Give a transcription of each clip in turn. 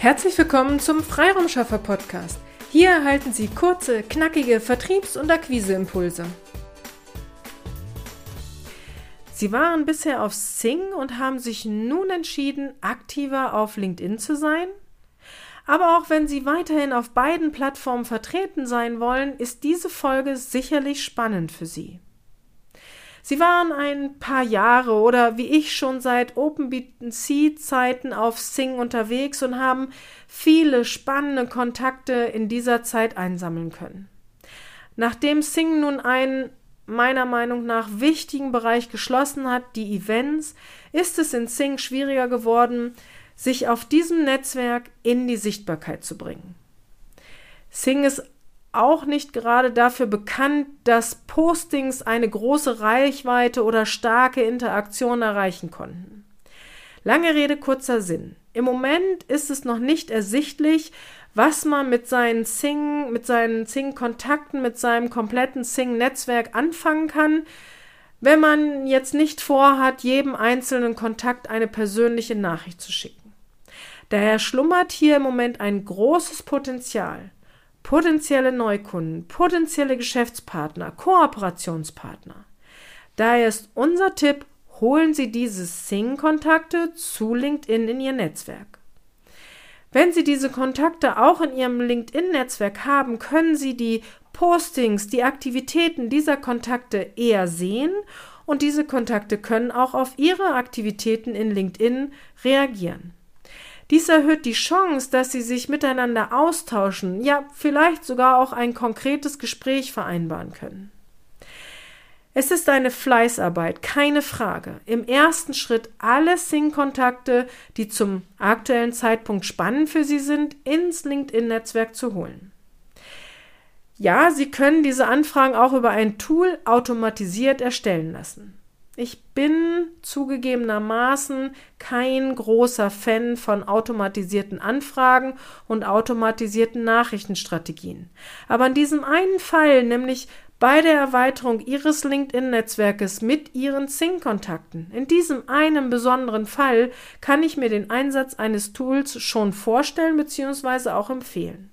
Herzlich willkommen zum Freiraumschaffer Podcast. Hier erhalten Sie kurze, knackige Vertriebs- und Akquiseimpulse. Sie waren bisher auf Sing und haben sich nun entschieden, aktiver auf LinkedIn zu sein? Aber auch wenn Sie weiterhin auf beiden Plattformen vertreten sein wollen, ist diese Folge sicherlich spannend für Sie. Sie waren ein paar Jahre oder wie ich schon seit OpenBC-Zeiten auf Sing unterwegs und haben viele spannende Kontakte in dieser Zeit einsammeln können. Nachdem Sing nun einen meiner Meinung nach wichtigen Bereich geschlossen hat, die Events, ist es in Sing schwieriger geworden, sich auf diesem Netzwerk in die Sichtbarkeit zu bringen. Sing ist auch nicht gerade dafür bekannt, dass Postings eine große Reichweite oder starke Interaktion erreichen konnten. Lange Rede, kurzer Sinn. Im Moment ist es noch nicht ersichtlich, was man mit seinen Sing, mit seinen Sing-Kontakten, mit seinem kompletten Sing-Netzwerk anfangen kann, wenn man jetzt nicht vorhat, jedem einzelnen Kontakt eine persönliche Nachricht zu schicken. Daher schlummert hier im Moment ein großes Potenzial potenzielle Neukunden, potenzielle Geschäftspartner, Kooperationspartner. Daher ist unser Tipp, holen Sie diese Sing-Kontakte zu LinkedIn in Ihr Netzwerk. Wenn Sie diese Kontakte auch in Ihrem LinkedIn-Netzwerk haben, können Sie die Postings, die Aktivitäten dieser Kontakte eher sehen und diese Kontakte können auch auf Ihre Aktivitäten in LinkedIn reagieren. Dies erhöht die Chance, dass sie sich miteinander austauschen, ja vielleicht sogar auch ein konkretes Gespräch vereinbaren können. Es ist eine Fleißarbeit, keine Frage. Im ersten Schritt alle Sing-Kontakte, die zum aktuellen Zeitpunkt spannend für Sie sind, ins LinkedIn-Netzwerk zu holen. Ja, Sie können diese Anfragen auch über ein Tool automatisiert erstellen lassen. Ich bin zugegebenermaßen kein großer Fan von automatisierten Anfragen und automatisierten Nachrichtenstrategien. Aber in diesem einen Fall, nämlich bei der Erweiterung Ihres LinkedIn-Netzwerkes mit Ihren Zing-Kontakten, in diesem einen besonderen Fall, kann ich mir den Einsatz eines Tools schon vorstellen bzw. auch empfehlen.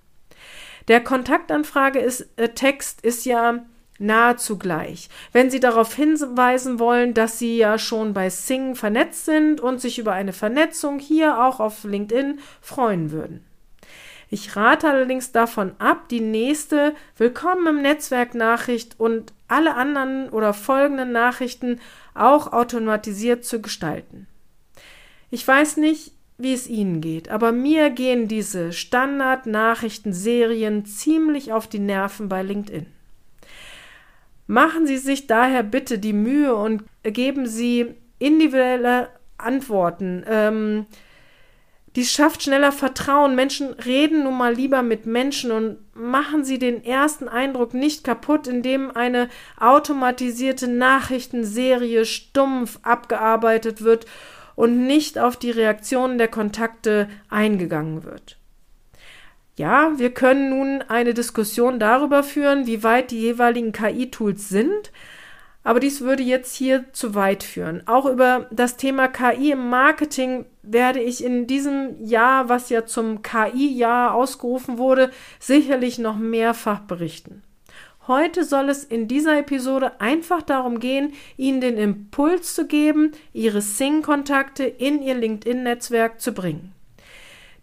Der Kontaktanfrage ist, äh, Text ist ja nahezu gleich. Wenn Sie darauf hinweisen wollen, dass Sie ja schon bei Sing vernetzt sind und sich über eine Vernetzung hier auch auf LinkedIn freuen würden. Ich rate allerdings davon ab, die nächste Willkommen im Netzwerk Nachricht und alle anderen oder folgenden Nachrichten auch automatisiert zu gestalten. Ich weiß nicht, wie es Ihnen geht, aber mir gehen diese Standard-Nachrichtenserien ziemlich auf die Nerven bei LinkedIn. Machen Sie sich daher bitte die Mühe und geben Sie individuelle Antworten. Ähm, dies schafft schneller Vertrauen. Menschen reden nun mal lieber mit Menschen und machen Sie den ersten Eindruck nicht kaputt, indem eine automatisierte Nachrichtenserie stumpf abgearbeitet wird und nicht auf die Reaktionen der Kontakte eingegangen wird. Ja, wir können nun eine Diskussion darüber führen, wie weit die jeweiligen KI-Tools sind, aber dies würde jetzt hier zu weit führen. Auch über das Thema KI im Marketing werde ich in diesem Jahr, was ja zum KI-Jahr ausgerufen wurde, sicherlich noch mehrfach berichten. Heute soll es in dieser Episode einfach darum gehen, Ihnen den Impuls zu geben, Ihre Sing-Kontakte in Ihr LinkedIn-Netzwerk zu bringen.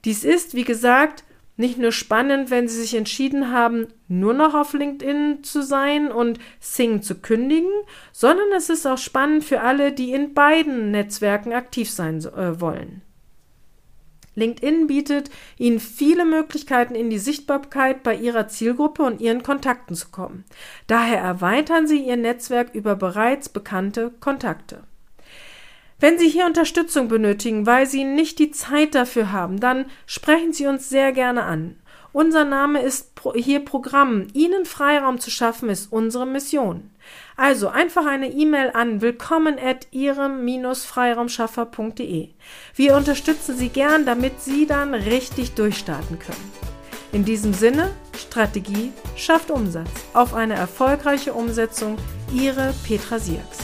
Dies ist, wie gesagt, nicht nur spannend, wenn sie sich entschieden haben, nur noch auf LinkedIn zu sein und Sing zu kündigen, sondern es ist auch spannend für alle, die in beiden Netzwerken aktiv sein äh, wollen. LinkedIn bietet Ihnen viele Möglichkeiten, in die Sichtbarkeit bei Ihrer Zielgruppe und Ihren Kontakten zu kommen. Daher erweitern Sie Ihr Netzwerk über bereits bekannte Kontakte. Wenn Sie hier Unterstützung benötigen, weil Sie nicht die Zeit dafür haben, dann sprechen Sie uns sehr gerne an. Unser Name ist hier Programm. Ihnen Freiraum zu schaffen ist unsere Mission. Also einfach eine E-Mail an willkommen at ihrem-freiraumschaffer.de. Wir unterstützen Sie gern, damit Sie dann richtig durchstarten können. In diesem Sinne, Strategie schafft Umsatz. Auf eine erfolgreiche Umsetzung, Ihre Petra Sierks.